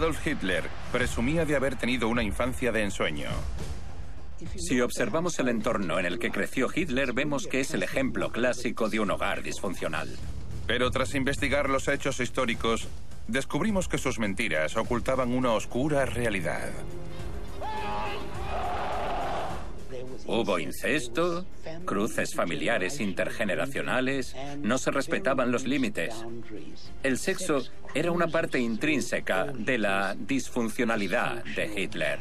Adolf Hitler presumía de haber tenido una infancia de ensueño. Si observamos el entorno en el que creció Hitler, vemos que es el ejemplo clásico de un hogar disfuncional. Pero tras investigar los hechos históricos, descubrimos que sus mentiras ocultaban una oscura realidad. Hubo incesto, cruces familiares intergeneracionales, no se respetaban los límites. El sexo era una parte intrínseca de la disfuncionalidad de Hitler.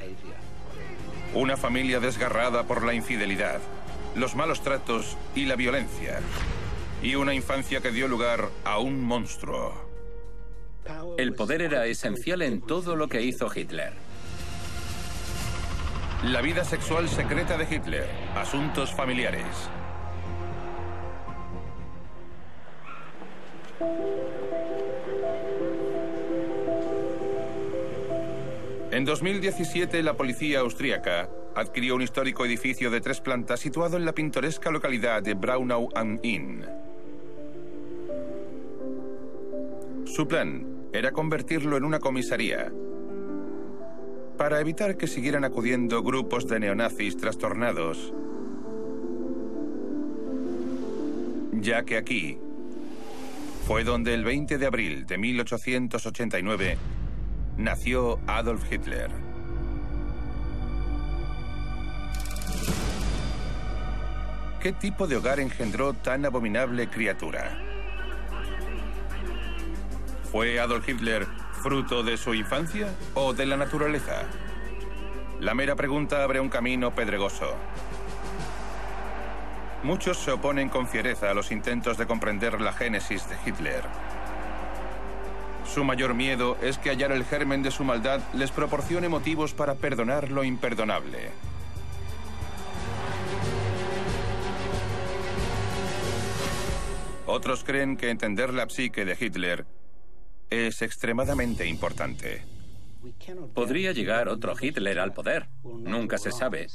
Una familia desgarrada por la infidelidad, los malos tratos y la violencia. Y una infancia que dio lugar a un monstruo. El poder era esencial en todo lo que hizo Hitler. La vida sexual secreta de Hitler. Asuntos familiares. En 2017, la policía austríaca adquirió un histórico edificio de tres plantas situado en la pintoresca localidad de Braunau am Inn. Su plan era convertirlo en una comisaría para evitar que siguieran acudiendo grupos de neonazis trastornados, ya que aquí fue donde el 20 de abril de 1889 nació Adolf Hitler. ¿Qué tipo de hogar engendró tan abominable criatura? ¿Fue Adolf Hitler fruto de su infancia o de la naturaleza? La mera pregunta abre un camino pedregoso. Muchos se oponen con fiereza a los intentos de comprender la génesis de Hitler. Su mayor miedo es que hallar el germen de su maldad les proporcione motivos para perdonar lo imperdonable. Otros creen que entender la psique de Hitler es extremadamente importante. Podría llegar otro Hitler al poder. Nunca se sabe.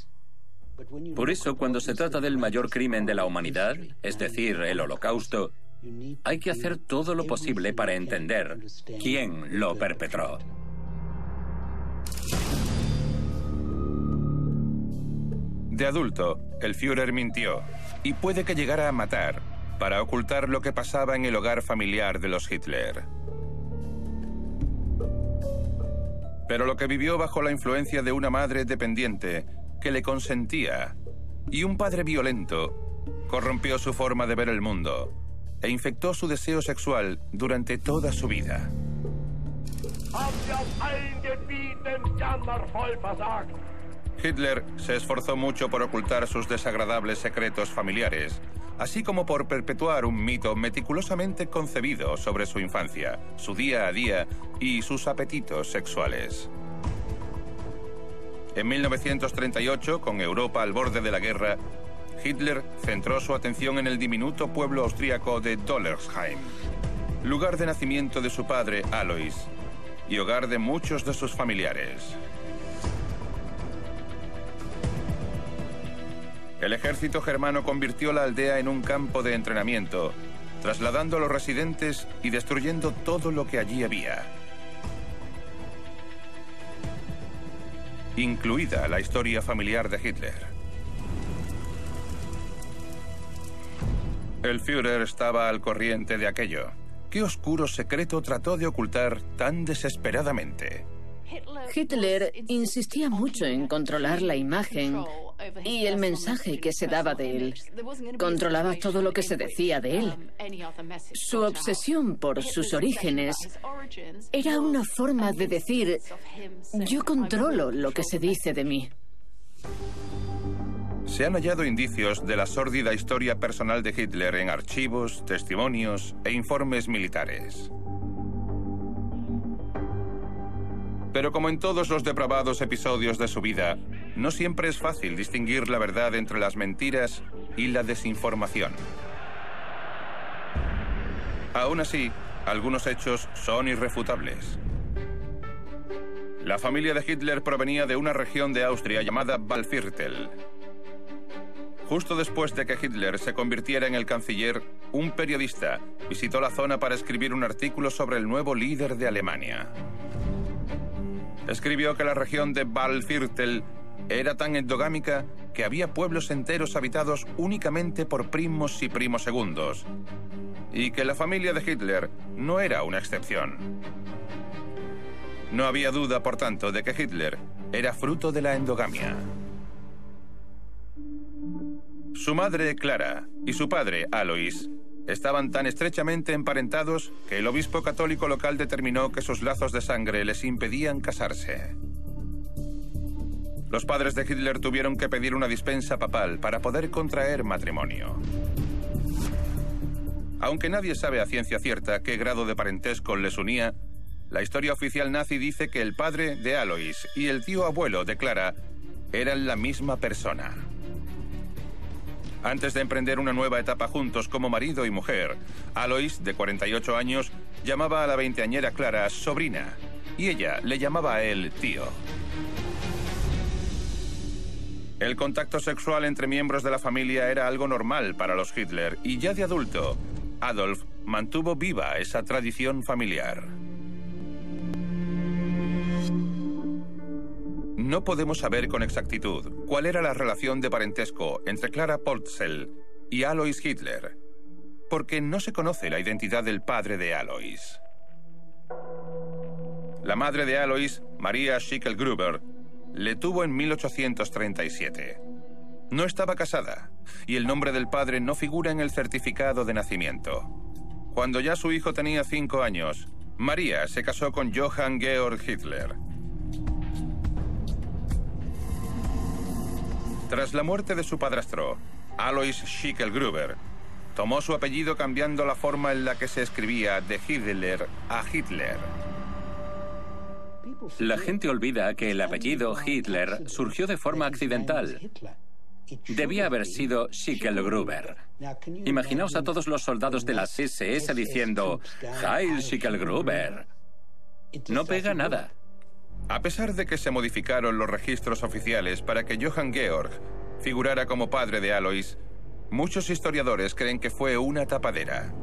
Por eso, cuando se trata del mayor crimen de la humanidad, es decir, el holocausto, hay que hacer todo lo posible para entender quién lo perpetró. De adulto, el Führer mintió y puede que llegara a matar para ocultar lo que pasaba en el hogar familiar de los Hitler. Pero lo que vivió bajo la influencia de una madre dependiente que le consentía y un padre violento corrompió su forma de ver el mundo e infectó su deseo sexual durante toda su vida. Hitler se esforzó mucho por ocultar sus desagradables secretos familiares, así como por perpetuar un mito meticulosamente concebido sobre su infancia, su día a día y sus apetitos sexuales. En 1938, con Europa al borde de la guerra, Hitler centró su atención en el diminuto pueblo austríaco de Dollersheim, lugar de nacimiento de su padre Alois y hogar de muchos de sus familiares. El ejército germano convirtió la aldea en un campo de entrenamiento, trasladando a los residentes y destruyendo todo lo que allí había. Incluida la historia familiar de Hitler. El Führer estaba al corriente de aquello. ¿Qué oscuro secreto trató de ocultar tan desesperadamente? Hitler insistía mucho en controlar la imagen y el mensaje que se daba de él. Controlaba todo lo que se decía de él. Su obsesión por sus orígenes era una forma de decir, yo controlo lo que se dice de mí. Se han hallado indicios de la sórdida historia personal de Hitler en archivos, testimonios e informes militares. Pero como en todos los depravados episodios de su vida, no siempre es fácil distinguir la verdad entre las mentiras y la desinformación. Aún así, algunos hechos son irrefutables. La familia de Hitler provenía de una región de Austria llamada Waldviertel. Justo después de que Hitler se convirtiera en el canciller, un periodista visitó la zona para escribir un artículo sobre el nuevo líder de Alemania. Escribió que la región de Valviertel era tan endogámica que había pueblos enteros habitados únicamente por primos y primos segundos, y que la familia de Hitler no era una excepción. No había duda, por tanto, de que Hitler era fruto de la endogamia. Su madre, Clara, y su padre, Alois, estaban tan estrechamente emparentados que el obispo católico local determinó que sus lazos de sangre les impedían casarse. Los padres de Hitler tuvieron que pedir una dispensa papal para poder contraer matrimonio. Aunque nadie sabe a ciencia cierta qué grado de parentesco les unía, la historia oficial nazi dice que el padre de Alois y el tío abuelo de Clara eran la misma persona. Antes de emprender una nueva etapa juntos como marido y mujer, Alois, de 48 años, llamaba a la veinteañera Clara sobrina y ella le llamaba a él tío. El contacto sexual entre miembros de la familia era algo normal para los Hitler y ya de adulto, Adolf mantuvo viva esa tradición familiar. No podemos saber con exactitud cuál era la relación de parentesco entre Clara Polzel y Alois Hitler, porque no se conoce la identidad del padre de Alois. La madre de Alois, María Schickel-Gruber, le tuvo en 1837. No estaba casada y el nombre del padre no figura en el certificado de nacimiento. Cuando ya su hijo tenía cinco años, María se casó con Johann Georg Hitler. Tras la muerte de su padrastro, Alois Schickel-Gruber, tomó su apellido cambiando la forma en la que se escribía de Hitler a Hitler. La gente olvida que el apellido Hitler surgió de forma accidental. Debía haber sido Schickel-Gruber. Imaginaos a todos los soldados de las SS diciendo Heil Schickel-Gruber. No pega nada. A pesar de que se modificaron los registros oficiales para que Johann Georg figurara como padre de Alois, muchos historiadores creen que fue una tapadera.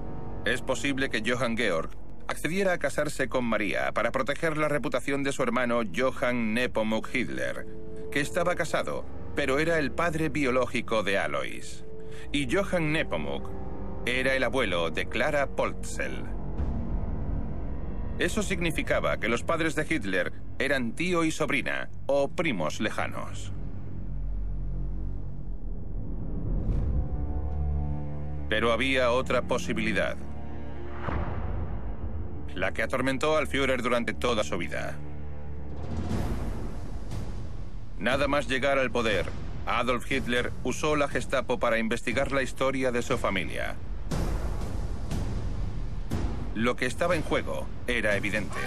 Es posible que Johann Georg accediera a casarse con María para proteger la reputación de su hermano Johann Nepomuk Hitler, que estaba casado, pero era el padre biológico de Alois. Y Johann Nepomuk era el abuelo de Clara Poltzel. Eso significaba que los padres de Hitler eran tío y sobrina o primos lejanos. Pero había otra posibilidad. La que atormentó al Führer durante toda su vida. Nada más llegar al poder, Adolf Hitler usó la Gestapo para investigar la historia de su familia. Lo que estaba en juego era evidente.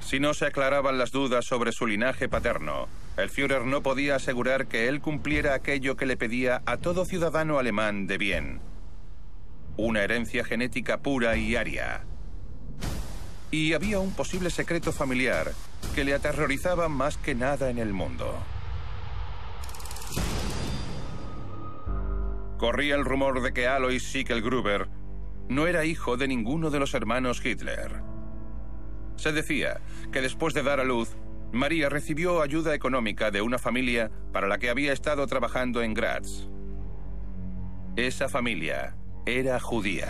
Si no se aclaraban las dudas sobre su linaje paterno, el Führer no podía asegurar que él cumpliera aquello que le pedía a todo ciudadano alemán de bien. Una herencia genética pura y aria. Y había un posible secreto familiar que le aterrorizaba más que nada en el mundo. Corría el rumor de que Alois Schickel-Gruber no era hijo de ninguno de los hermanos Hitler. Se decía que después de dar a luz, María recibió ayuda económica de una familia para la que había estado trabajando en Graz. Esa familia era judía.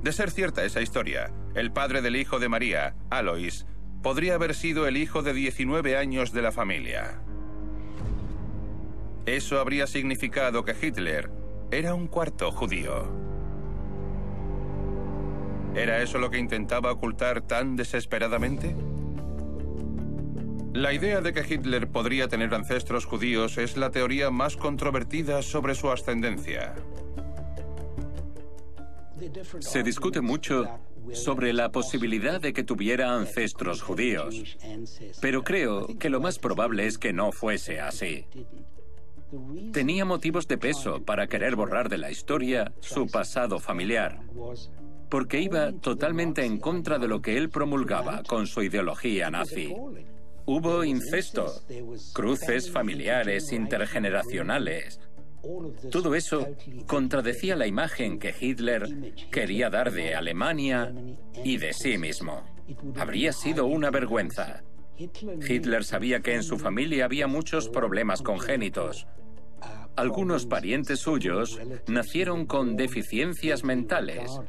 De ser cierta esa historia, el padre del hijo de María, Alois, podría haber sido el hijo de 19 años de la familia. Eso habría significado que Hitler era un cuarto judío. ¿Era eso lo que intentaba ocultar tan desesperadamente? La idea de que Hitler podría tener ancestros judíos es la teoría más controvertida sobre su ascendencia. Se discute mucho sobre la posibilidad de que tuviera ancestros judíos, pero creo que lo más probable es que no fuese así. Tenía motivos de peso para querer borrar de la historia su pasado familiar porque iba totalmente en contra de lo que él promulgaba con su ideología nazi. Hubo incesto, cruces familiares intergeneracionales, Todo eso contradecía la imagen que Hitler quería dar de Alemania y de sí mismo. Habría sido una vergüenza. Hitler sabía que en su familia había muchos problemas congénitos. Algunos parientes suyos nacieron con deficiencias mentales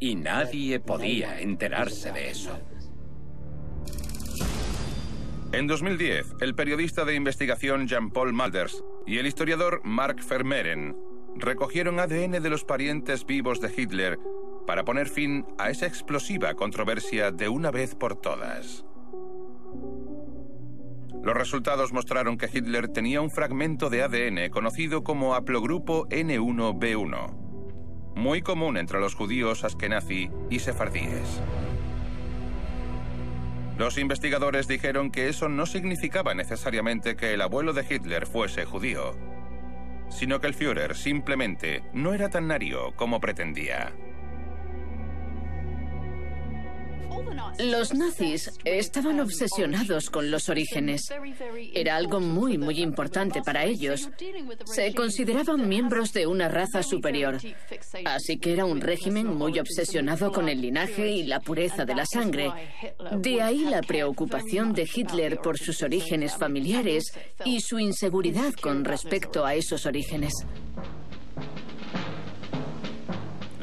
y nadie podía enterarse de eso. En 2010, el periodista de investigación Jean-Paul Malders y el historiador Mark Vermeeren recogieron ADN de los parientes vivos de Hitler para poner fin a esa explosiva controversia de una vez por todas. Los resultados mostraron que Hitler tenía un fragmento de ADN conocido como haplogrupo N1B1, muy común entre los judíos askenazi y sefardíes. Los investigadores dijeron que eso no significaba necesariamente que el abuelo de Hitler fuese judío, sino que el Führer simplemente no era tan nario como pretendía. Los nazis estaban obsesionados con los orígenes. Era algo muy, muy importante para ellos. Se consideraban miembros de una raza superior. Así que era un régimen muy obsesionado con el linaje y la pureza de la sangre. De ahí la preocupación de Hitler por sus orígenes familiares y su inseguridad con respecto a esos orígenes.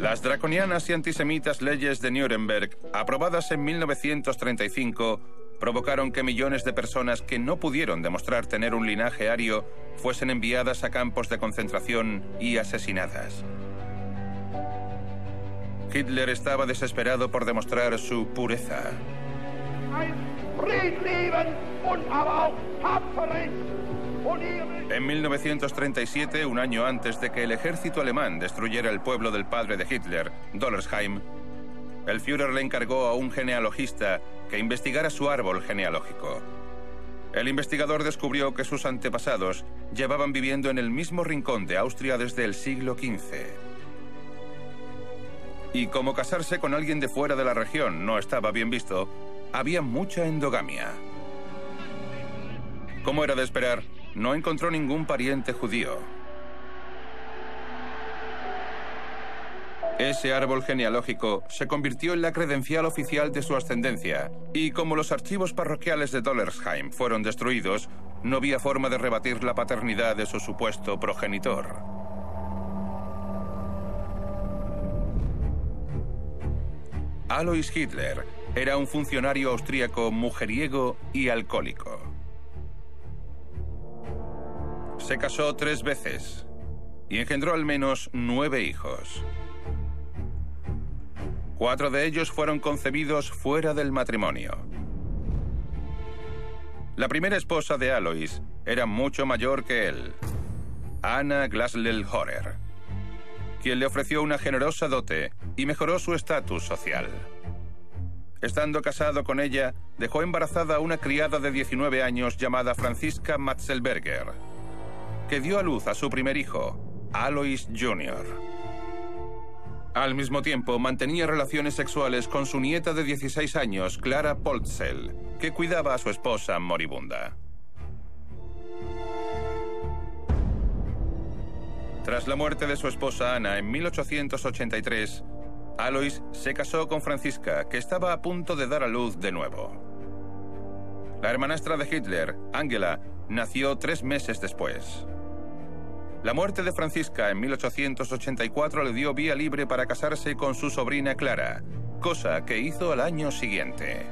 Las draconianas y antisemitas leyes de Nuremberg, aprobadas en 1935, provocaron que millones de personas que no pudieron demostrar tener un linaje ario fuesen enviadas a campos de concentración y asesinadas. Hitler estaba desesperado por demostrar su pureza. En 1937, un año antes de que el ejército alemán destruyera el pueblo del padre de Hitler, Dollersheim, el Führer le encargó a un genealogista que investigara su árbol genealógico. El investigador descubrió que sus antepasados llevaban viviendo en el mismo rincón de Austria desde el siglo XV. Y como casarse con alguien de fuera de la región no estaba bien visto, había mucha endogamia. Como era de esperar, no encontró ningún pariente judío. Ese árbol genealógico se convirtió en la credencial oficial de su ascendencia, y como los archivos parroquiales de Dollersheim fueron destruidos, no había forma de rebatir la paternidad de su supuesto progenitor. Alois Hitler era un funcionario austríaco mujeriego y alcohólico. Se casó tres veces y engendró al menos nueve hijos. Cuatro de ellos fueron concebidos fuera del matrimonio. La primera esposa de Alois era mucho mayor que él, Anna Glaslel Horer, quien le ofreció una generosa dote y mejoró su estatus social. Estando casado con ella, dejó embarazada a una criada de 19 años llamada Franziska Matzelberger que dio a luz a su primer hijo, Alois Jr. Al mismo tiempo, mantenía relaciones sexuales con su nieta de 16 años, Clara Poltzel, que cuidaba a su esposa moribunda. Tras la muerte de su esposa Ana en 1883, Alois se casó con Francisca, que estaba a punto de dar a luz de nuevo. La hermanastra de Hitler, Angela, nació tres meses después. La muerte de Francisca en 1884 le dio vía libre para casarse con su sobrina Clara, cosa que hizo al año siguiente.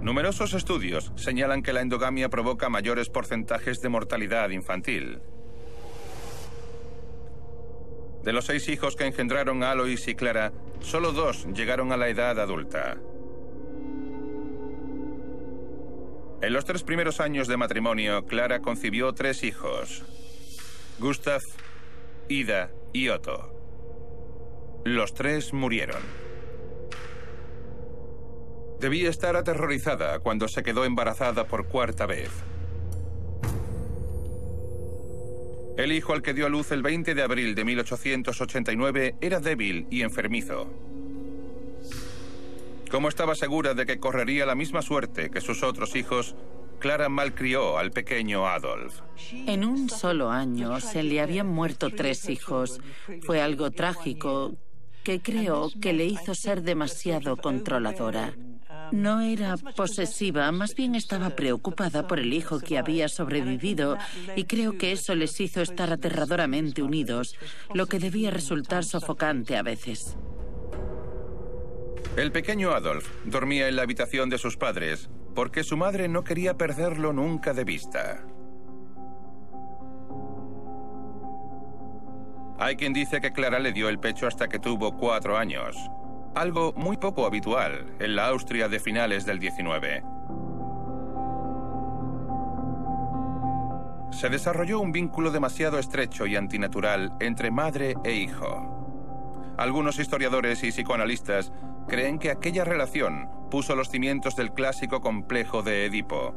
Numerosos estudios señalan que la endogamia provoca mayores porcentajes de mortalidad infantil. De los seis hijos que engendraron Alois y Clara, solo dos llegaron a la edad adulta. En los tres primeros años de matrimonio, Clara concibió tres hijos. Gustav, Ida y Otto. Los tres murieron. Debía estar aterrorizada cuando se quedó embarazada por cuarta vez. El hijo al que dio a luz el 20 de abril de 1889 era débil y enfermizo. Como estaba segura de que correría la misma suerte que sus otros hijos, Clara malcrió al pequeño Adolf. En un solo año se le habían muerto tres hijos. Fue algo trágico que creo que le hizo ser demasiado controladora. No era posesiva, más bien estaba preocupada por el hijo que había sobrevivido y creo que eso les hizo estar aterradoramente unidos, lo que debía resultar sofocante a veces. El pequeño Adolf dormía en la habitación de sus padres porque su madre no quería perderlo nunca de vista. Hay quien dice que Clara le dio el pecho hasta que tuvo cuatro años, algo muy poco habitual en la Austria de finales del 19. Se desarrolló un vínculo demasiado estrecho y antinatural entre madre e hijo. Algunos historiadores y psicoanalistas creen que aquella relación puso los cimientos del clásico complejo de Edipo.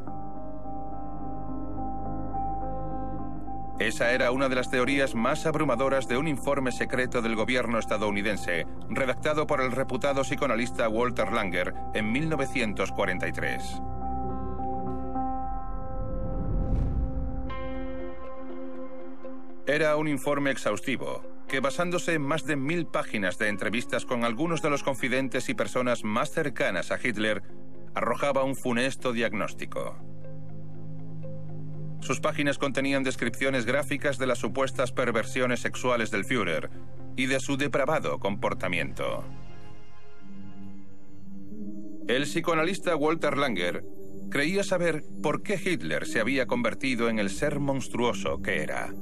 Esa era una de las teorías más abrumadoras de un informe secreto del gobierno estadounidense, redactado por el reputado psicoanalista Walter Langer en 1943. Era un informe exhaustivo, que basándose en más de mil páginas de entrevistas con algunos de los confidentes y personas más cercanas a Hitler, arrojaba un funesto diagnóstico. Sus páginas contenían descripciones gráficas de las supuestas perversiones sexuales del Führer y de su depravado comportamiento. El psicoanalista Walter Langer creía saber por qué Hitler se había convertido en el ser monstruoso que era.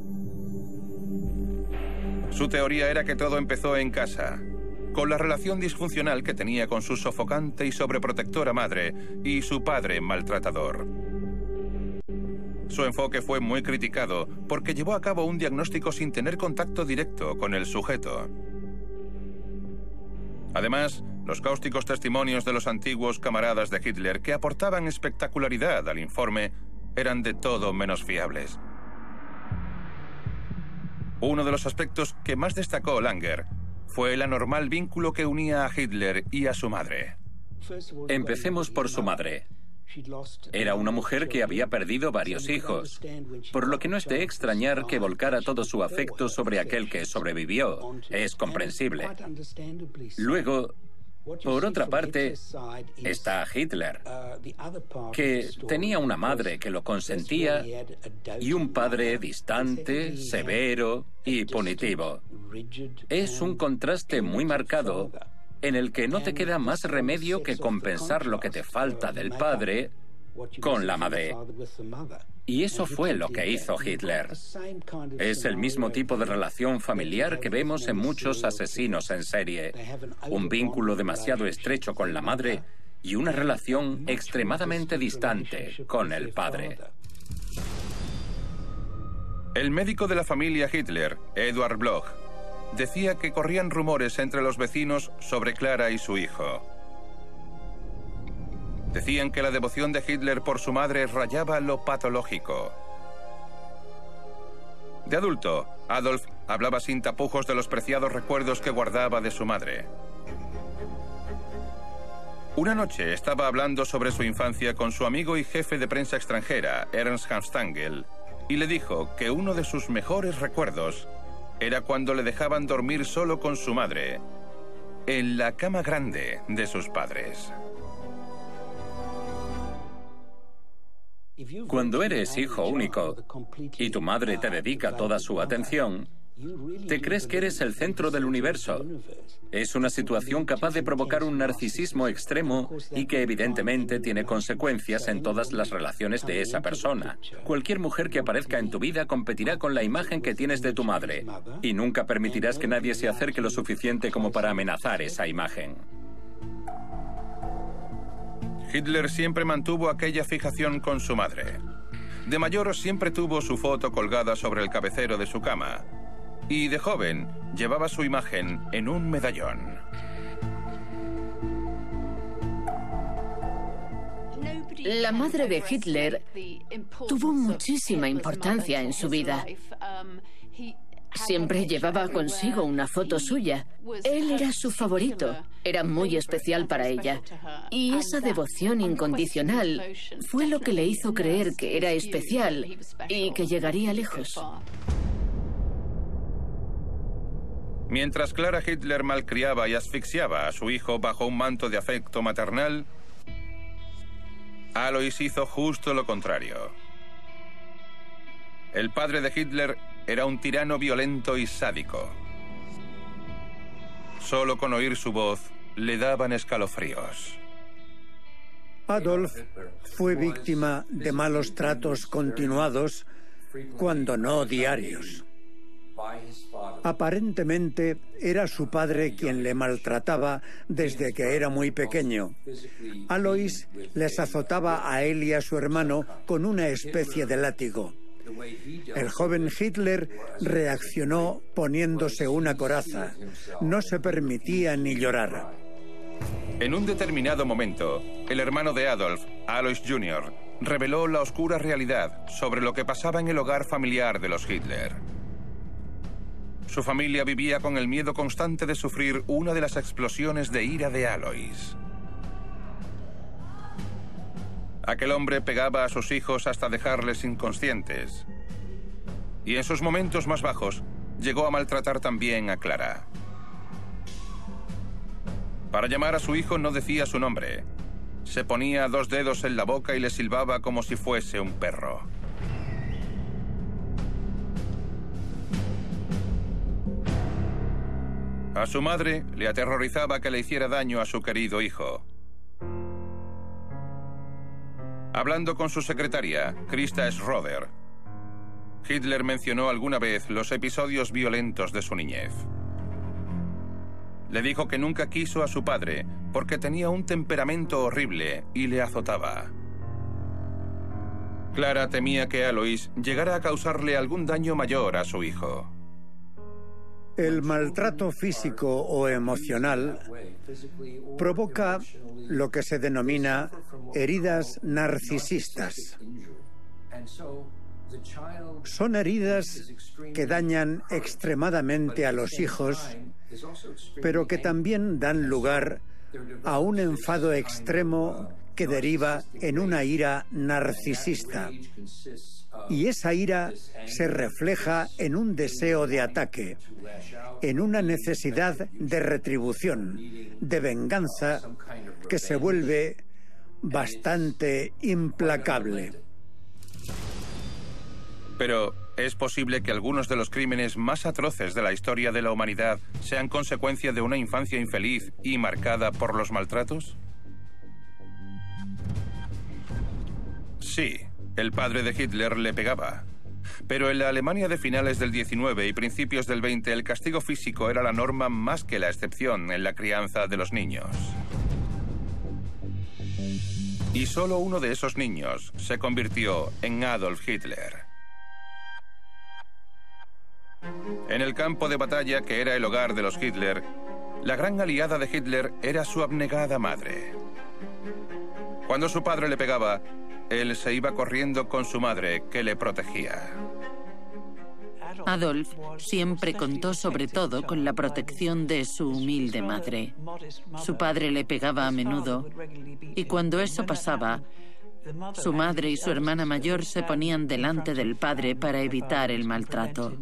Su teoría era que todo empezó en casa, con la relación disfuncional que tenía con su sofocante y sobreprotectora madre y su padre maltratador. Su enfoque fue muy criticado porque llevó a cabo un diagnóstico sin tener contacto directo con el sujeto. Además, los cáusticos testimonios de los antiguos camaradas de Hitler que aportaban espectacularidad al informe eran de todo menos fiables. Uno de los aspectos que más destacó Langer fue el anormal vínculo que unía a Hitler y a su madre. Empecemos por su madre. Era una mujer que había perdido varios hijos, por lo que no es de extrañar que volcara todo su afecto sobre aquel que sobrevivió. Es comprensible. Luego, por otra parte, está Hitler, que tenía una madre que lo consentía y un padre distante, severo y punitivo. Es un contraste muy marcado en el que no te queda más remedio que compensar lo que te falta del padre con la madre. Y eso fue lo que hizo Hitler. Es el mismo tipo de relación familiar que vemos en muchos asesinos en serie. Un vínculo demasiado estrecho con la madre y una relación extremadamente distante con el padre. El médico de la familia Hitler, Eduard Bloch, decía que corrían rumores entre los vecinos sobre Clara y su hijo. Decían que la devoción de Hitler por su madre rayaba lo patológico. De adulto, Adolf hablaba sin tapujos de los preciados recuerdos que guardaba de su madre. Una noche estaba hablando sobre su infancia con su amigo y jefe de prensa extranjera, Ernst Hanstangel, y le dijo que uno de sus mejores recuerdos era cuando le dejaban dormir solo con su madre, en la cama grande de sus padres. Cuando eres hijo único y tu madre te dedica toda su atención, te crees que eres el centro del universo. Es una situación capaz de provocar un narcisismo extremo y que evidentemente tiene consecuencias en todas las relaciones de esa persona. Cualquier mujer que aparezca en tu vida competirá con la imagen que tienes de tu madre y nunca permitirás que nadie se acerque lo suficiente como para amenazar esa imagen. Hitler siempre mantuvo aquella fijación con su madre. De mayor siempre tuvo su foto colgada sobre el cabecero de su cama. Y de joven llevaba su imagen en un medallón. La madre de Hitler tuvo muchísima importancia en su vida. Siempre llevaba consigo una foto suya. Él era su favorito, era muy especial para ella. Y esa devoción incondicional fue lo que le hizo creer que era especial y que llegaría lejos. Mientras Clara Hitler malcriaba y asfixiaba a su hijo bajo un manto de afecto maternal, Alois hizo justo lo contrario. El padre de Hitler era un tirano violento y sádico. Solo con oír su voz le daban escalofríos. Adolf fue víctima de malos tratos continuados, cuando no diarios. Aparentemente era su padre quien le maltrataba desde que era muy pequeño. Alois les azotaba a él y a su hermano con una especie de látigo. El joven Hitler reaccionó poniéndose una coraza. No se permitía ni llorar. En un determinado momento, el hermano de Adolf, Alois Jr., reveló la oscura realidad sobre lo que pasaba en el hogar familiar de los Hitler. Su familia vivía con el miedo constante de sufrir una de las explosiones de ira de Alois. Aquel hombre pegaba a sus hijos hasta dejarles inconscientes. Y en sus momentos más bajos, llegó a maltratar también a Clara. Para llamar a su hijo no decía su nombre. Se ponía dos dedos en la boca y le silbaba como si fuese un perro. A su madre le aterrorizaba que le hiciera daño a su querido hijo. Hablando con su secretaria, Krista Schroeder, Hitler mencionó alguna vez los episodios violentos de su niñez. Le dijo que nunca quiso a su padre porque tenía un temperamento horrible y le azotaba. Clara temía que Alois llegara a causarle algún daño mayor a su hijo. El maltrato físico o emocional provoca lo que se denomina heridas narcisistas. Son heridas que dañan extremadamente a los hijos, pero que también dan lugar a un enfado extremo que deriva en una ira narcisista. Y esa ira se refleja en un deseo de ataque, en una necesidad de retribución, de venganza, que se vuelve bastante implacable. Pero, ¿es posible que algunos de los crímenes más atroces de la historia de la humanidad sean consecuencia de una infancia infeliz y marcada por los maltratos? Sí, el padre de Hitler le pegaba. Pero en la Alemania de finales del 19 y principios del 20 el castigo físico era la norma más que la excepción en la crianza de los niños. Y solo uno de esos niños se convirtió en Adolf Hitler. En el campo de batalla que era el hogar de los Hitler, la gran aliada de Hitler era su abnegada madre. Cuando su padre le pegaba, él se iba corriendo con su madre, que le protegía. Adolf siempre contó sobre todo con la protección de su humilde madre. Su padre le pegaba a menudo y cuando eso pasaba, su madre y su hermana mayor se ponían delante del padre para evitar el maltrato.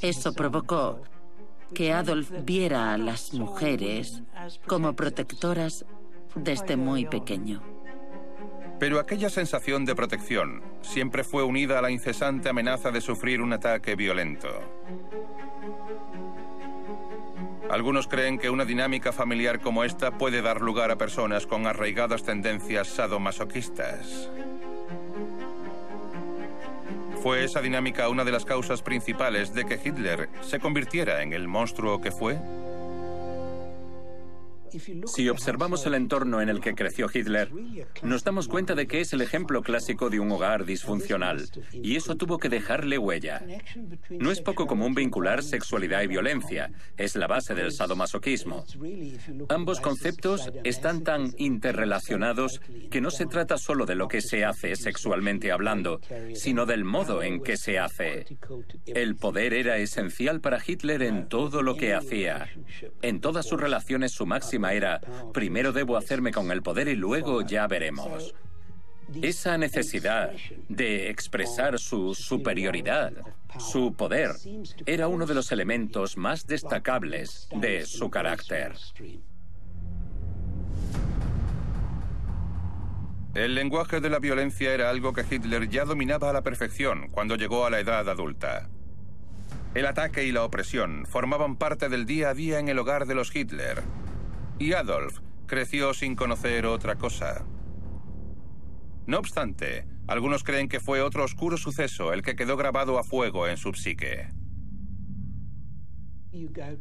Eso provocó que Adolf viera a las mujeres como protectoras desde muy pequeño. Pero aquella sensación de protección siempre fue unida a la incesante amenaza de sufrir un ataque violento. Algunos creen que una dinámica familiar como esta puede dar lugar a personas con arraigadas tendencias sadomasoquistas. ¿Fue esa dinámica una de las causas principales de que Hitler se convirtiera en el monstruo que fue? Si observamos el entorno en el que creció Hitler, nos damos cuenta de que es el ejemplo clásico de un hogar disfuncional, y eso tuvo que dejarle huella. No es poco común vincular sexualidad y violencia, es la base del sadomasoquismo. Ambos conceptos están tan interrelacionados que no se trata solo de lo que se hace sexualmente hablando, sino del modo en que se hace. El poder era esencial para Hitler en todo lo que hacía. En todas sus relaciones su era, primero debo hacerme con el poder y luego ya veremos. Esa necesidad de expresar su superioridad, su poder, era uno de los elementos más destacables de su carácter. El lenguaje de la violencia era algo que Hitler ya dominaba a la perfección cuando llegó a la edad adulta. El ataque y la opresión formaban parte del día a día en el hogar de los Hitler y Adolf creció sin conocer otra cosa. No obstante, algunos creen que fue otro oscuro suceso el que quedó grabado a fuego en su psique.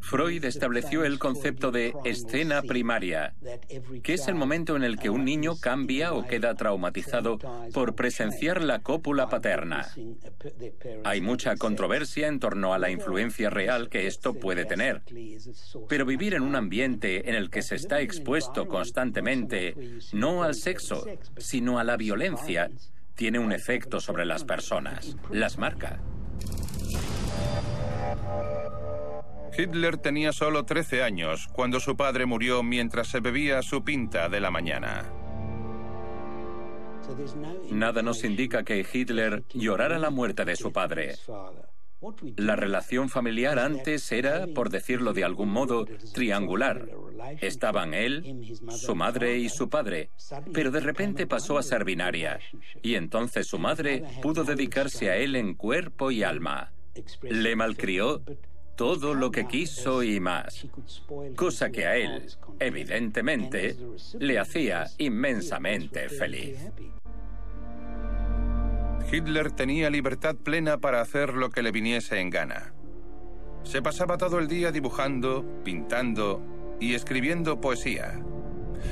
Freud estableció el concepto de escena primaria, que es el momento en el que un niño cambia o queda traumatizado por presenciar la cópula paterna. Hay mucha controversia en torno a la influencia real que esto puede tener, pero vivir en un ambiente en el que se está expuesto constantemente no al sexo, sino a la violencia, tiene un efecto sobre las personas, las marca. Hitler tenía solo 13 años cuando su padre murió mientras se bebía su pinta de la mañana. Nada nos indica que Hitler llorara la muerte de su padre. La relación familiar antes era, por decirlo de algún modo, triangular. Estaban él, su madre y su padre, pero de repente pasó a ser binaria, y entonces su madre pudo dedicarse a él en cuerpo y alma. Le malcrió, todo lo que quiso y más, cosa que a él, evidentemente, le hacía inmensamente feliz. Hitler tenía libertad plena para hacer lo que le viniese en gana. Se pasaba todo el día dibujando, pintando y escribiendo poesía.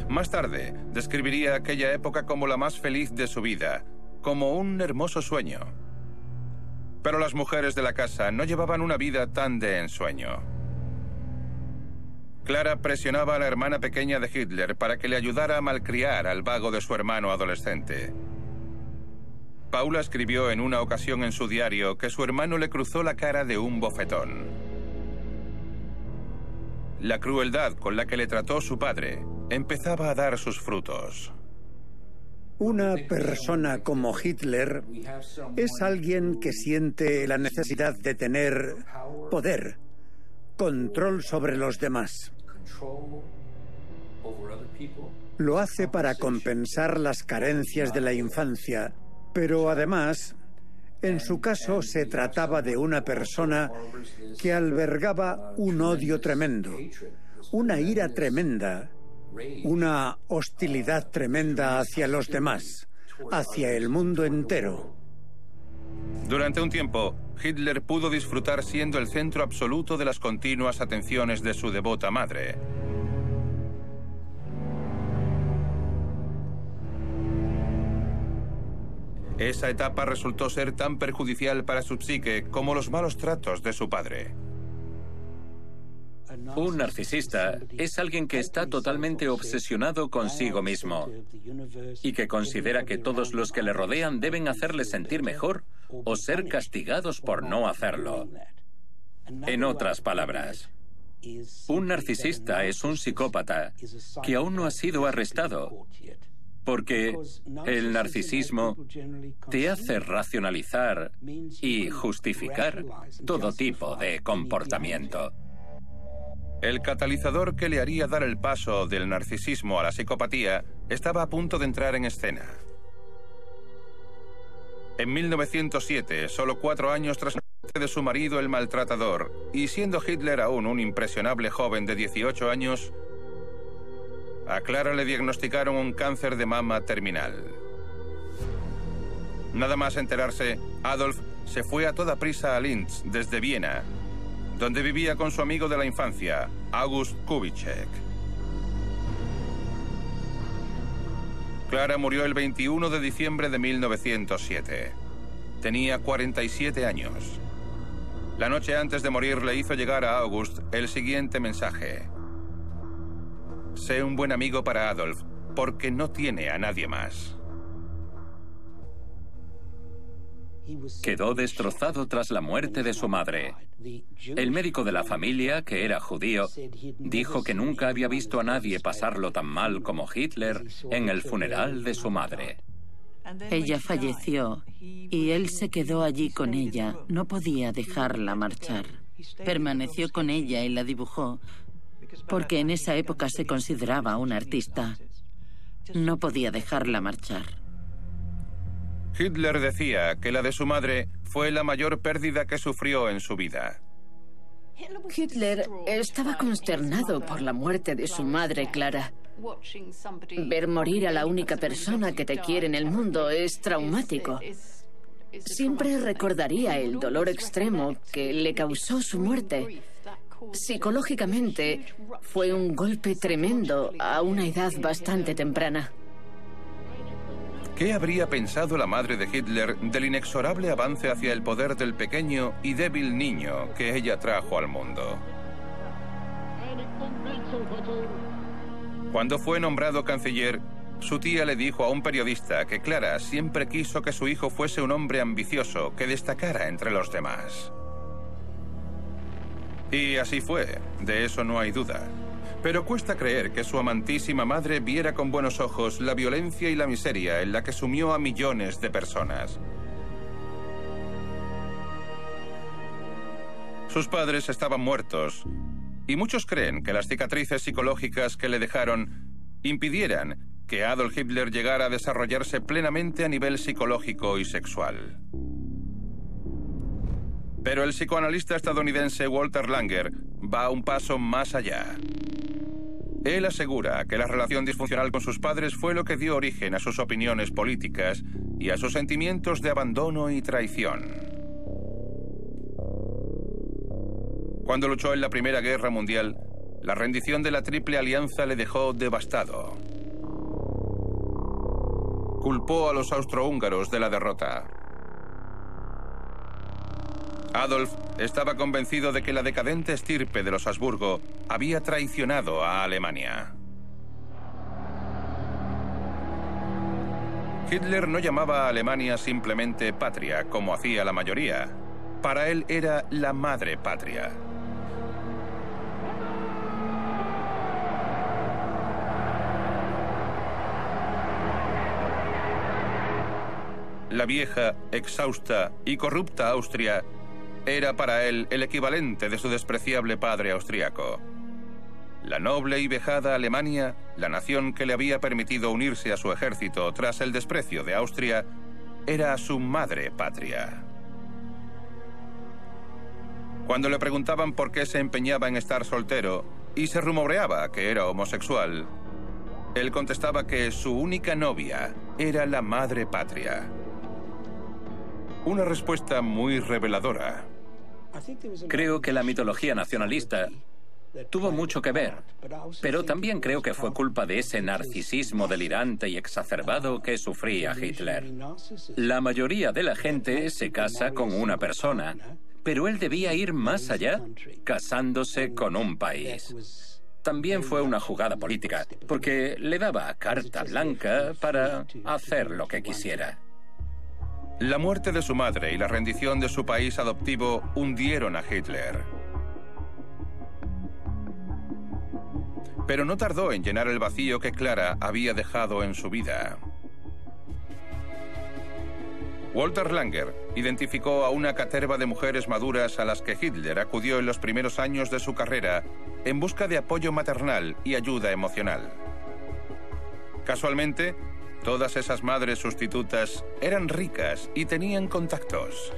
Más tarde, describiría aquella época como la más feliz de su vida, como un hermoso sueño. Pero las mujeres de la casa no llevaban una vida tan de ensueño. Clara presionaba a la hermana pequeña de Hitler para que le ayudara a malcriar al vago de su hermano adolescente. Paula escribió en una ocasión en su diario que su hermano le cruzó la cara de un bofetón. La crueldad con la que le trató su padre empezaba a dar sus frutos. Una persona como Hitler es alguien que siente la necesidad de tener poder, control sobre los demás. Lo hace para compensar las carencias de la infancia, pero además, en su caso, se trataba de una persona que albergaba un odio tremendo, una ira tremenda una hostilidad tremenda hacia los demás, hacia el mundo entero. Durante un tiempo, Hitler pudo disfrutar siendo el centro absoluto de las continuas atenciones de su devota madre. Esa etapa resultó ser tan perjudicial para su psique como los malos tratos de su padre. Un narcisista es alguien que está totalmente obsesionado consigo mismo y que considera que todos los que le rodean deben hacerle sentir mejor o ser castigados por no hacerlo. En otras palabras, un narcisista es un psicópata que aún no ha sido arrestado porque el narcisismo te hace racionalizar y justificar todo tipo de comportamiento. El catalizador que le haría dar el paso del narcisismo a la psicopatía estaba a punto de entrar en escena. En 1907, solo cuatro años tras la muerte de su marido el maltratador, y siendo Hitler aún un impresionable joven de 18 años, a Clara le diagnosticaron un cáncer de mama terminal. Nada más enterarse, Adolf se fue a toda prisa a Linz desde Viena donde vivía con su amigo de la infancia, August Kubitschek. Clara murió el 21 de diciembre de 1907. Tenía 47 años. La noche antes de morir le hizo llegar a August el siguiente mensaje. Sé un buen amigo para Adolf, porque no tiene a nadie más. Quedó destrozado tras la muerte de su madre. El médico de la familia, que era judío, dijo que nunca había visto a nadie pasarlo tan mal como Hitler en el funeral de su madre. Ella falleció y él se quedó allí con ella. No podía dejarla marchar. Permaneció con ella y la dibujó porque en esa época se consideraba un artista. No podía dejarla marchar. Hitler decía que la de su madre fue la mayor pérdida que sufrió en su vida. Hitler estaba consternado por la muerte de su madre, Clara. Ver morir a la única persona que te quiere en el mundo es traumático. Siempre recordaría el dolor extremo que le causó su muerte. Psicológicamente fue un golpe tremendo a una edad bastante temprana. ¿Qué habría pensado la madre de Hitler del inexorable avance hacia el poder del pequeño y débil niño que ella trajo al mundo? Cuando fue nombrado canciller, su tía le dijo a un periodista que Clara siempre quiso que su hijo fuese un hombre ambicioso que destacara entre los demás. Y así fue, de eso no hay duda. Pero cuesta creer que su amantísima madre viera con buenos ojos la violencia y la miseria en la que sumió a millones de personas. Sus padres estaban muertos, y muchos creen que las cicatrices psicológicas que le dejaron impidieran que Adolf Hitler llegara a desarrollarse plenamente a nivel psicológico y sexual. Pero el psicoanalista estadounidense Walter Langer va un paso más allá. Él asegura que la relación disfuncional con sus padres fue lo que dio origen a sus opiniones políticas y a sus sentimientos de abandono y traición. Cuando luchó en la Primera Guerra Mundial, la rendición de la Triple Alianza le dejó devastado. Culpó a los austrohúngaros de la derrota. Adolf estaba convencido de que la decadente estirpe de los Habsburgo había traicionado a Alemania. Hitler no llamaba a Alemania simplemente patria, como hacía la mayoría. Para él era la madre patria. La vieja, exhausta y corrupta Austria era para él el equivalente de su despreciable padre austriaco. La noble y vejada Alemania, la nación que le había permitido unirse a su ejército tras el desprecio de Austria, era su madre patria. Cuando le preguntaban por qué se empeñaba en estar soltero y se rumoreaba que era homosexual, él contestaba que su única novia era la madre patria. Una respuesta muy reveladora. Creo que la mitología nacionalista tuvo mucho que ver, pero también creo que fue culpa de ese narcisismo delirante y exacerbado que sufría Hitler. La mayoría de la gente se casa con una persona, pero él debía ir más allá, casándose con un país. También fue una jugada política, porque le daba carta blanca para hacer lo que quisiera. La muerte de su madre y la rendición de su país adoptivo hundieron a Hitler. Pero no tardó en llenar el vacío que Clara había dejado en su vida. Walter Langer identificó a una caterva de mujeres maduras a las que Hitler acudió en los primeros años de su carrera en busca de apoyo maternal y ayuda emocional. Casualmente, Todas esas madres sustitutas eran ricas y tenían contactos.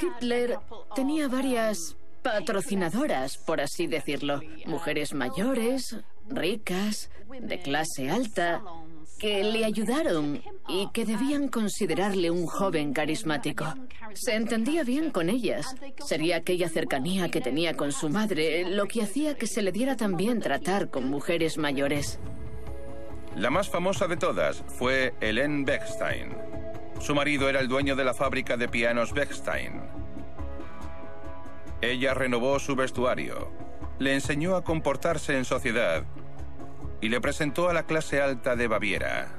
Hitler tenía varias patrocinadoras, por así decirlo. Mujeres mayores, ricas, de clase alta, que le ayudaron y que debían considerarle un joven carismático. Se entendía bien con ellas. Sería aquella cercanía que tenía con su madre lo que hacía que se le diera también tratar con mujeres mayores. La más famosa de todas fue Helene Bechstein. Su marido era el dueño de la fábrica de pianos Bechstein. Ella renovó su vestuario, le enseñó a comportarse en sociedad y le presentó a la clase alta de Baviera.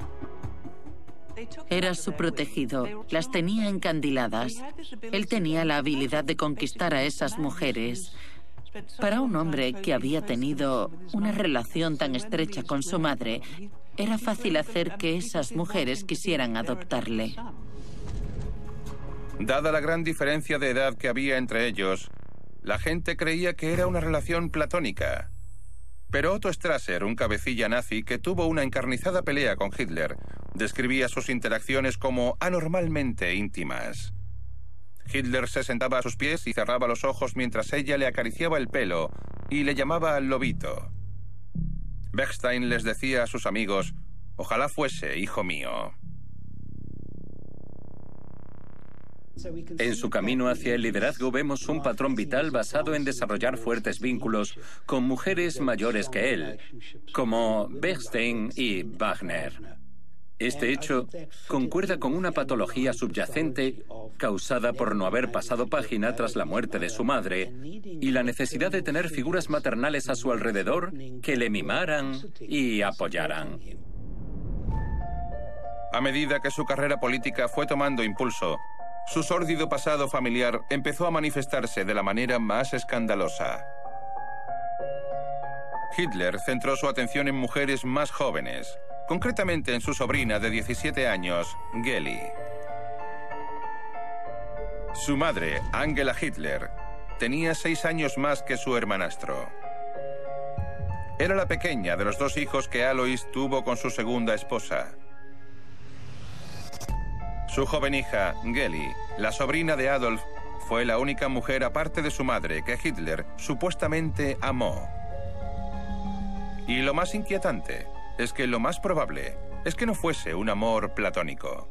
Era su protegido, las tenía encandiladas. Él tenía la habilidad de conquistar a esas mujeres. Para un hombre que había tenido una relación tan estrecha con su madre, era fácil hacer que esas mujeres quisieran adoptarle. Dada la gran diferencia de edad que había entre ellos, la gente creía que era una relación platónica. Pero Otto Strasser, un cabecilla nazi que tuvo una encarnizada pelea con Hitler, describía sus interacciones como anormalmente íntimas. Hitler se sentaba a sus pies y cerraba los ojos mientras ella le acariciaba el pelo y le llamaba al lobito. Bechstein les decía a sus amigos, ojalá fuese hijo mío. En su camino hacia el liderazgo vemos un patrón vital basado en desarrollar fuertes vínculos con mujeres mayores que él, como Bechstein y Wagner. Este hecho concuerda con una patología subyacente causada por no haber pasado página tras la muerte de su madre y la necesidad de tener figuras maternales a su alrededor que le mimaran y apoyaran. A medida que su carrera política fue tomando impulso, su sórdido pasado familiar empezó a manifestarse de la manera más escandalosa. Hitler centró su atención en mujeres más jóvenes, concretamente en su sobrina de 17 años, Geli. Su madre, Angela Hitler, tenía seis años más que su hermanastro. Era la pequeña de los dos hijos que Alois tuvo con su segunda esposa. Su joven hija, Geli, la sobrina de Adolf, fue la única mujer aparte de su madre que Hitler supuestamente amó. Y lo más inquietante es que lo más probable es que no fuese un amor platónico.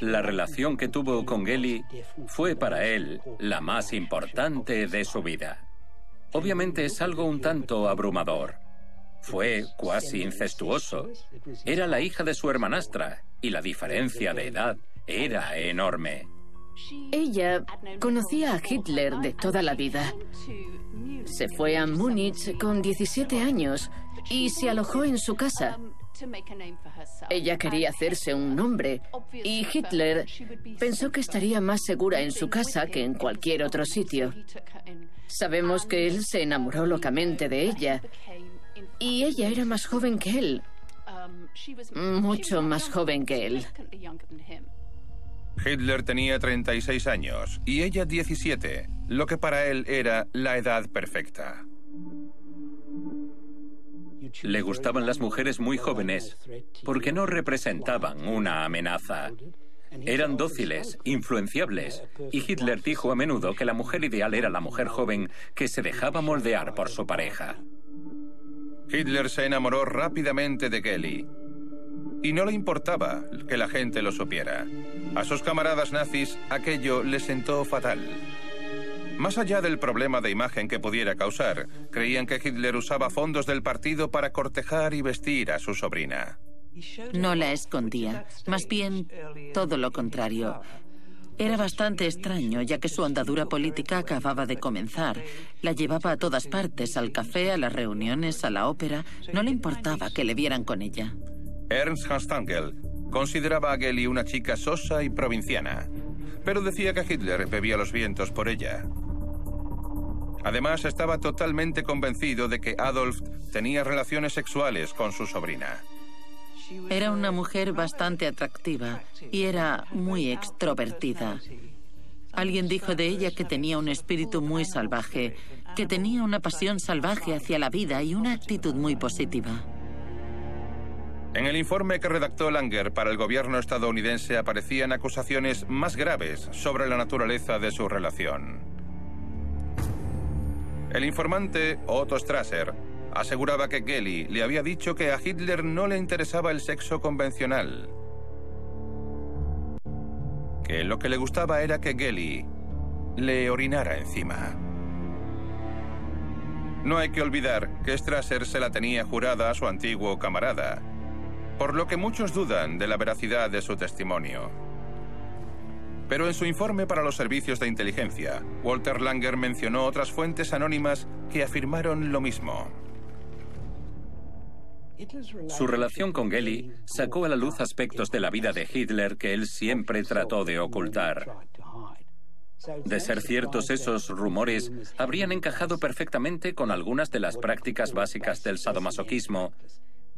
La relación que tuvo con Geli fue para él la más importante de su vida. Obviamente es algo un tanto abrumador. Fue cuasi incestuoso. Era la hija de su hermanastra y la diferencia de edad era enorme. Ella conocía a Hitler de toda la vida. Se fue a Múnich con 17 años y se alojó en su casa. Ella quería hacerse un nombre y Hitler pensó que estaría más segura en su casa que en cualquier otro sitio. Sabemos que él se enamoró locamente de ella y ella era más joven que él, mucho más joven que él. Hitler tenía 36 años y ella 17, lo que para él era la edad perfecta. Le gustaban las mujeres muy jóvenes porque no representaban una amenaza. Eran dóciles, influenciables, y Hitler dijo a menudo que la mujer ideal era la mujer joven que se dejaba moldear por su pareja. Hitler se enamoró rápidamente de Kelly y no le importaba que la gente lo supiera. A sus camaradas nazis aquello le sentó fatal. Más allá del problema de imagen que pudiera causar, creían que Hitler usaba fondos del partido para cortejar y vestir a su sobrina. No la escondía, más bien todo lo contrario. Era bastante extraño, ya que su andadura política acababa de comenzar. La llevaba a todas partes, al café, a las reuniones, a la ópera. No le importaba que le vieran con ella. Ernst Hanstangel consideraba a Geli una chica sosa y provinciana, pero decía que Hitler bebía los vientos por ella. Además, estaba totalmente convencido de que Adolf tenía relaciones sexuales con su sobrina. Era una mujer bastante atractiva y era muy extrovertida. Alguien dijo de ella que tenía un espíritu muy salvaje, que tenía una pasión salvaje hacia la vida y una actitud muy positiva. En el informe que redactó Langer para el gobierno estadounidense aparecían acusaciones más graves sobre la naturaleza de su relación. El informante Otto Strasser aseguraba que Kelly le había dicho que a Hitler no le interesaba el sexo convencional, que lo que le gustaba era que Gelly le orinara encima. No hay que olvidar que Strasser se la tenía jurada a su antiguo camarada, por lo que muchos dudan de la veracidad de su testimonio. Pero en su informe para los servicios de inteligencia, Walter Langer mencionó otras fuentes anónimas que afirmaron lo mismo. Su relación con Gelly sacó a la luz aspectos de la vida de Hitler que él siempre trató de ocultar. De ser ciertos esos rumores, habrían encajado perfectamente con algunas de las prácticas básicas del sadomasoquismo,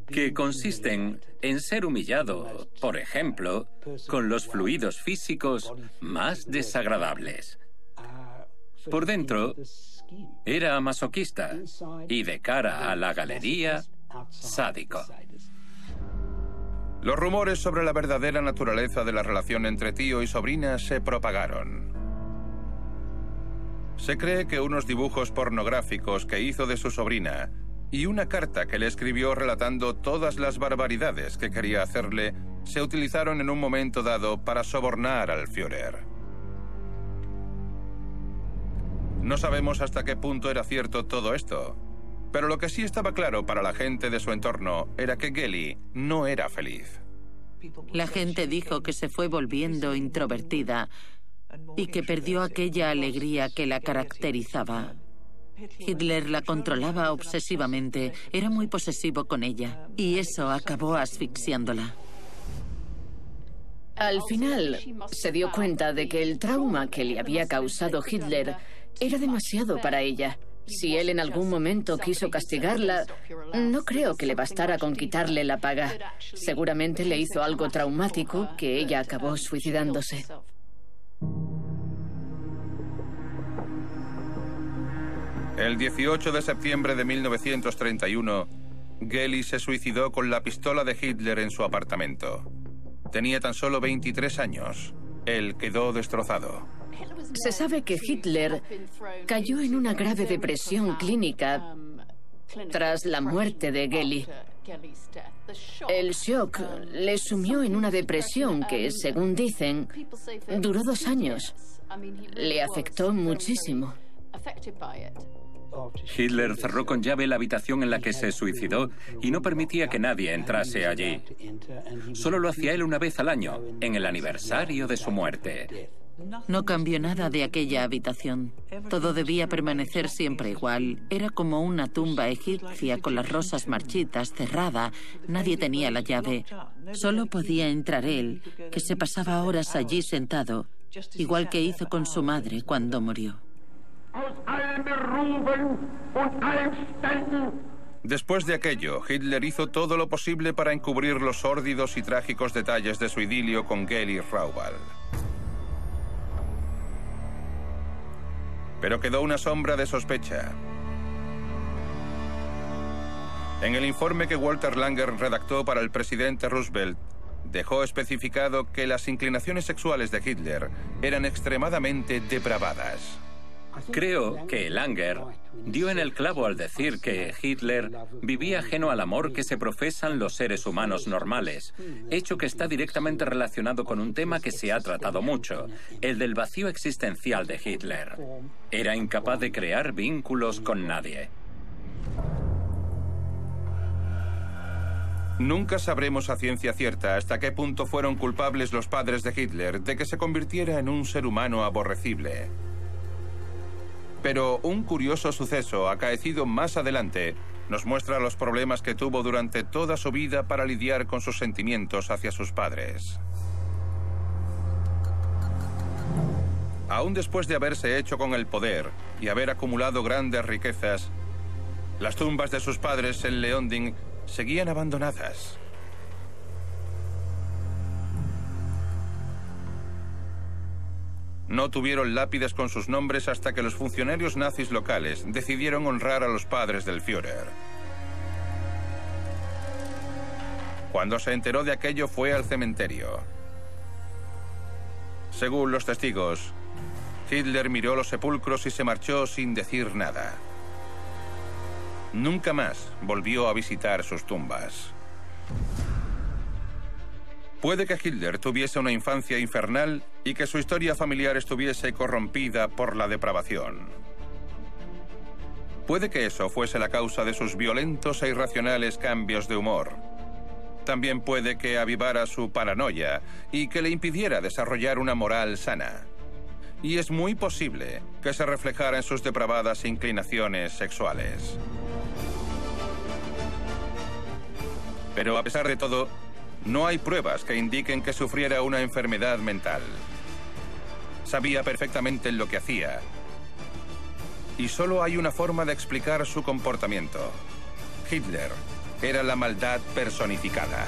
que consisten en ser humillado, por ejemplo, con los fluidos físicos más desagradables. Por dentro, era masoquista y de cara a la galería, sádico. Los rumores sobre la verdadera naturaleza de la relación entre tío y sobrina se propagaron. Se cree que unos dibujos pornográficos que hizo de su sobrina y una carta que le escribió relatando todas las barbaridades que quería hacerle se utilizaron en un momento dado para sobornar al Führer. No sabemos hasta qué punto era cierto todo esto, pero lo que sí estaba claro para la gente de su entorno era que Gelly no era feliz. La gente dijo que se fue volviendo introvertida y que perdió aquella alegría que la caracterizaba. Hitler la controlaba obsesivamente, era muy posesivo con ella y eso acabó asfixiándola. Al final se dio cuenta de que el trauma que le había causado Hitler era demasiado para ella. Si él en algún momento quiso castigarla, no creo que le bastara con quitarle la paga. Seguramente le hizo algo traumático que ella acabó suicidándose. El 18 de septiembre de 1931, Gelly se suicidó con la pistola de Hitler en su apartamento. Tenía tan solo 23 años. Él quedó destrozado. Se sabe que Hitler cayó en una grave depresión clínica tras la muerte de Gelly. El shock le sumió en una depresión que, según dicen, duró dos años. Le afectó muchísimo. Hitler cerró con llave la habitación en la que se suicidó y no permitía que nadie entrase allí. Solo lo hacía él una vez al año, en el aniversario de su muerte. No cambió nada de aquella habitación. Todo debía permanecer siempre igual. Era como una tumba egipcia con las rosas marchitas, cerrada. Nadie tenía la llave. Solo podía entrar él, que se pasaba horas allí sentado, igual que hizo con su madre cuando murió. Después de aquello, Hitler hizo todo lo posible para encubrir los sórdidos y trágicos detalles de su idilio con Geli Raubal. Pero quedó una sombra de sospecha. En el informe que Walter Langer redactó para el presidente Roosevelt, dejó especificado que las inclinaciones sexuales de Hitler eran extremadamente depravadas. Creo que Langer dio en el clavo al decir que Hitler vivía ajeno al amor que se profesan los seres humanos normales, hecho que está directamente relacionado con un tema que se ha tratado mucho, el del vacío existencial de Hitler. Era incapaz de crear vínculos con nadie. Nunca sabremos a ciencia cierta hasta qué punto fueron culpables los padres de Hitler de que se convirtiera en un ser humano aborrecible. Pero un curioso suceso acaecido más adelante nos muestra los problemas que tuvo durante toda su vida para lidiar con sus sentimientos hacia sus padres. Aún después de haberse hecho con el poder y haber acumulado grandes riquezas, las tumbas de sus padres en Leonding seguían abandonadas. No tuvieron lápidas con sus nombres hasta que los funcionarios nazis locales decidieron honrar a los padres del Führer. Cuando se enteró de aquello fue al cementerio. Según los testigos, Hitler miró los sepulcros y se marchó sin decir nada. Nunca más volvió a visitar sus tumbas. Puede que Hitler tuviese una infancia infernal y que su historia familiar estuviese corrompida por la depravación. Puede que eso fuese la causa de sus violentos e irracionales cambios de humor. También puede que avivara su paranoia y que le impidiera desarrollar una moral sana. Y es muy posible que se reflejara en sus depravadas inclinaciones sexuales. Pero a pesar de todo, no hay pruebas que indiquen que sufriera una enfermedad mental. Sabía perfectamente lo que hacía. Y solo hay una forma de explicar su comportamiento. Hitler era la maldad personificada.